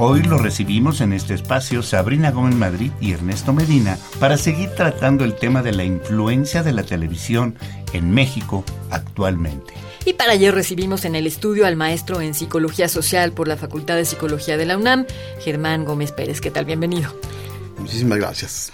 Hoy lo recibimos en este espacio Sabrina Gómez Madrid y Ernesto Medina para seguir tratando el tema de la influencia de la televisión en México actualmente. Y para ello recibimos en el estudio al maestro en Psicología Social por la Facultad de Psicología de la UNAM, Germán Gómez Pérez. ¿Qué tal? Bienvenido. Muchísimas gracias.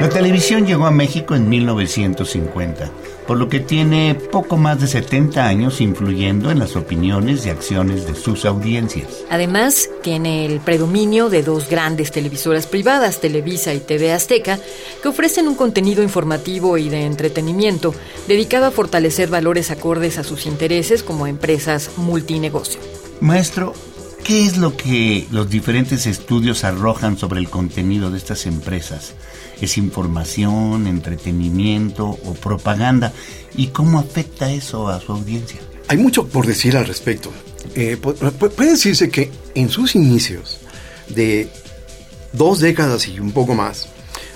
La televisión llegó a México en 1950, por lo que tiene poco más de 70 años influyendo en las opiniones y acciones de sus audiencias. Además, tiene el predominio de dos grandes televisoras privadas, Televisa y TV Azteca, que ofrecen un contenido informativo y de entretenimiento dedicado a fortalecer valores acordes a sus intereses como empresas multinegocio. Maestro, ¿qué es lo que los diferentes estudios arrojan sobre el contenido de estas empresas? ¿Es información, entretenimiento o propaganda? ¿Y cómo afecta eso a su audiencia? Hay mucho por decir al respecto. Eh, puede decirse que en sus inicios, de dos décadas y un poco más,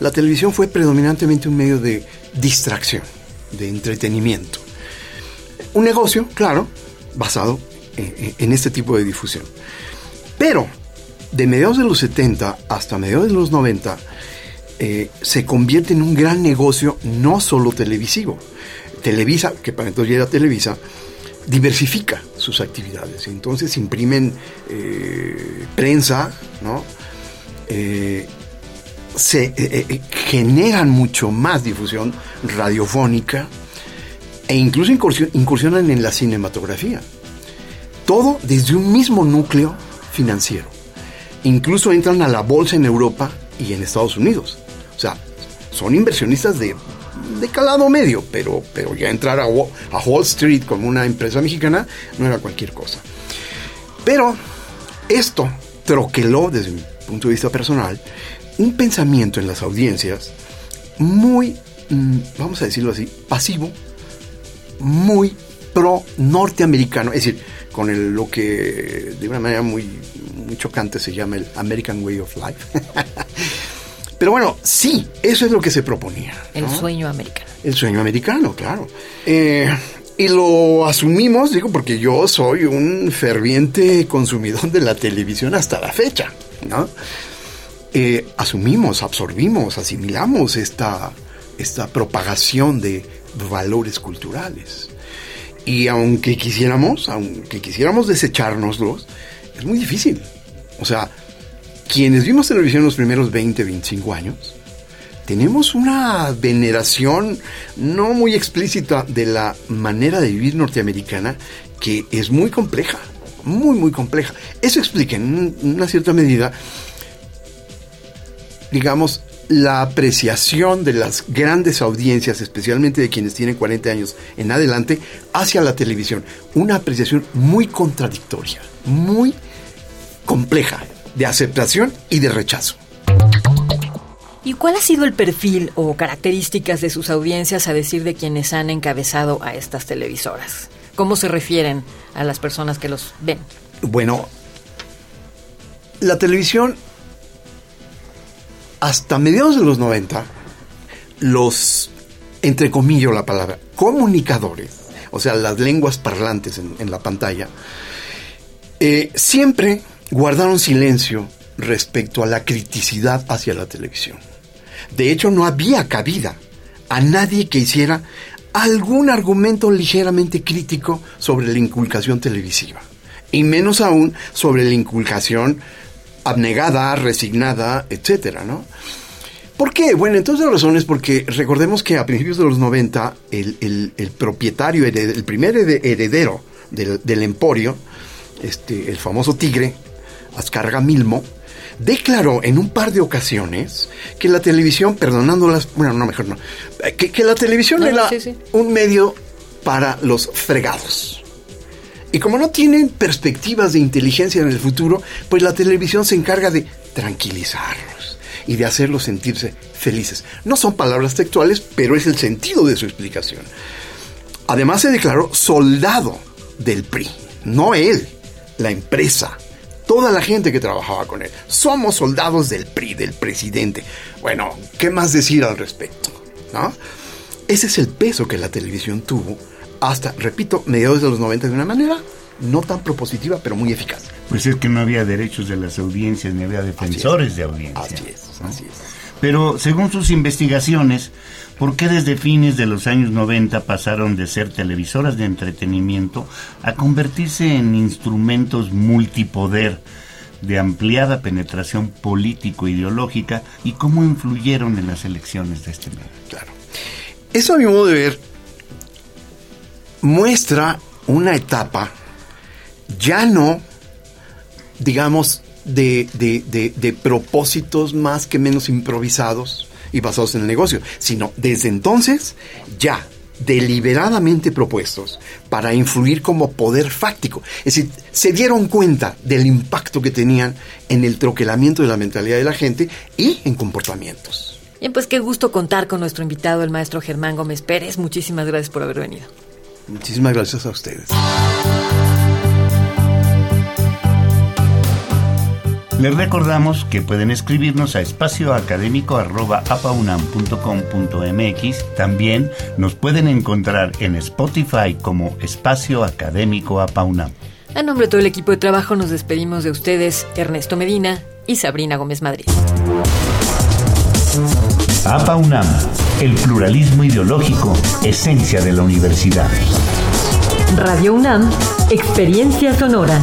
la televisión fue predominantemente un medio de distracción, de entretenimiento. Un negocio, claro, basado en, este tipo de difusión. Pero de mediados de los 70 hasta mediados de los 90, eh, se convierte en un gran negocio no solo televisivo. Televisa, que para entonces ya era Televisa, diversifica sus actividades. Entonces imprimen eh, prensa, ¿no? Eh, se generan mucho más difusión radiofónica e incluso incursionan en la cinematografía. Todo desde un mismo núcleo financiero. Incluso entran a la bolsa en Europa y en Estados Unidos. Son inversionistas de, calado medio, pero, pero ya entrar a, Wall Street como una empresa mexicana no era cualquier cosa. Pero esto troqueló, desde mi punto de vista personal, un pensamiento en las audiencias muy, mm, vamos a decirlo así, pasivo, muy pro norteamericano, es decir, con lo que de una manera muy chocante se llama el American Way of Life. Pero bueno, sí, eso es lo que se proponía. El sueño americano. El sueño americano, claro. Eh, y lo asumimos, digo, porque yo soy un ferviente consumidor de la televisión hasta la fecha, ¿no? Eh, asumimos, absorbimos, asimilamos esta, esta propagación de valores culturales. Y aunque quisiéramos, aunque quisiéramos desechárnoslos, es muy difícil. O sea, quienes vimos televisión los primeros 20, 25 años, tenemos una veneración no muy explícita de la manera de vivir norteamericana que es muy compleja, muy, muy compleja. Eso explica en una cierta medida, digamos, la apreciación de las grandes audiencias, especialmente de quienes tienen 40 años en adelante, hacia la televisión. Una apreciación muy contradictoria, muy compleja de aceptación y de rechazo. ¿Y cuál ha sido el perfil o características de sus audiencias a decir de quienes han encabezado a estas televisoras? ¿Cómo se refieren a las personas que los ven? Bueno, la televisión, hasta mediados de los 90, los, entre comillas la palabra, comunicadores, o sea, las lenguas parlantes en, la pantalla, eh, siempre guardaron silencio respecto a la criticidad hacia la televisión. De hecho, no había cabida a nadie que hiciera algún argumento ligeramente crítico sobre la inculcación televisiva. Y menos aún sobre la inculcación abnegada, resignada, etcétera, ¿no? ¿Por qué? Bueno, entonces la razón es porque recordemos que a principios de los 90 el, propietario, el primer heredero del, del emporio, este, el famoso Tigre, Ascarga Milmo, declaró en un par de ocasiones que la televisión, perdonándolas, bueno, no, mejor no, que, la televisión era un medio para los fregados. Y como no tienen perspectivas de inteligencia en el futuro, pues la televisión se encarga de tranquilizarlos y de hacerlos sentirse felices. No son palabras textuales, pero es el sentido de su explicación. Además se declaró soldado del PRI, no él, la empresa, toda la gente que trabajaba con él. Somos soldados del PRI, del presidente. Bueno, ¿qué más decir al respecto? ¿No? Ese es el peso que la televisión tuvo hasta, repito, mediados de los 90 de una manera no tan propositiva, pero muy eficaz. Pues es que no había derechos de las audiencias, ni había defensores de audiencia. Así es, así es. Pero según sus investigaciones, ¿por qué desde fines de los años 90 pasaron de ser televisoras de entretenimiento a convertirse en instrumentos multipoder de ampliada penetración político-ideológica y cómo influyeron en las elecciones de este medio? Claro. Eso a mi modo de ver muestra una etapa ya no, digamos, de, de, propósitos más que menos improvisados y basados en el negocio, sino desde entonces ya deliberadamente propuestos para influir como poder fáctico. Es decir, se dieron cuenta del impacto que tenían en el troquelamiento de la mentalidad de la gente y en comportamientos. Bien, pues qué gusto contar con nuestro invitado, el maestro Germán Gómez Pérez. Muchísimas gracias por haber venido. Muchísimas gracias a ustedes. Les recordamos que pueden escribirnos a espacioacadémico.apaunam.com.mx. También nos pueden encontrar en Spotify como Espacio Académico Apaunam. A nombre de todo el equipo de trabajo nos despedimos de ustedes, Ernesto Medina y Sabrina Gómez Madrid. APAUNAM, el pluralismo ideológico, esencia de la universidad. Radio UNAM, experiencia sonora.